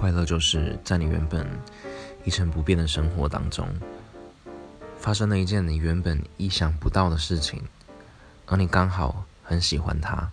快乐就是在你原本一成不变的生活当中发生了一件你原本意想不到的事情而你刚好很喜欢它。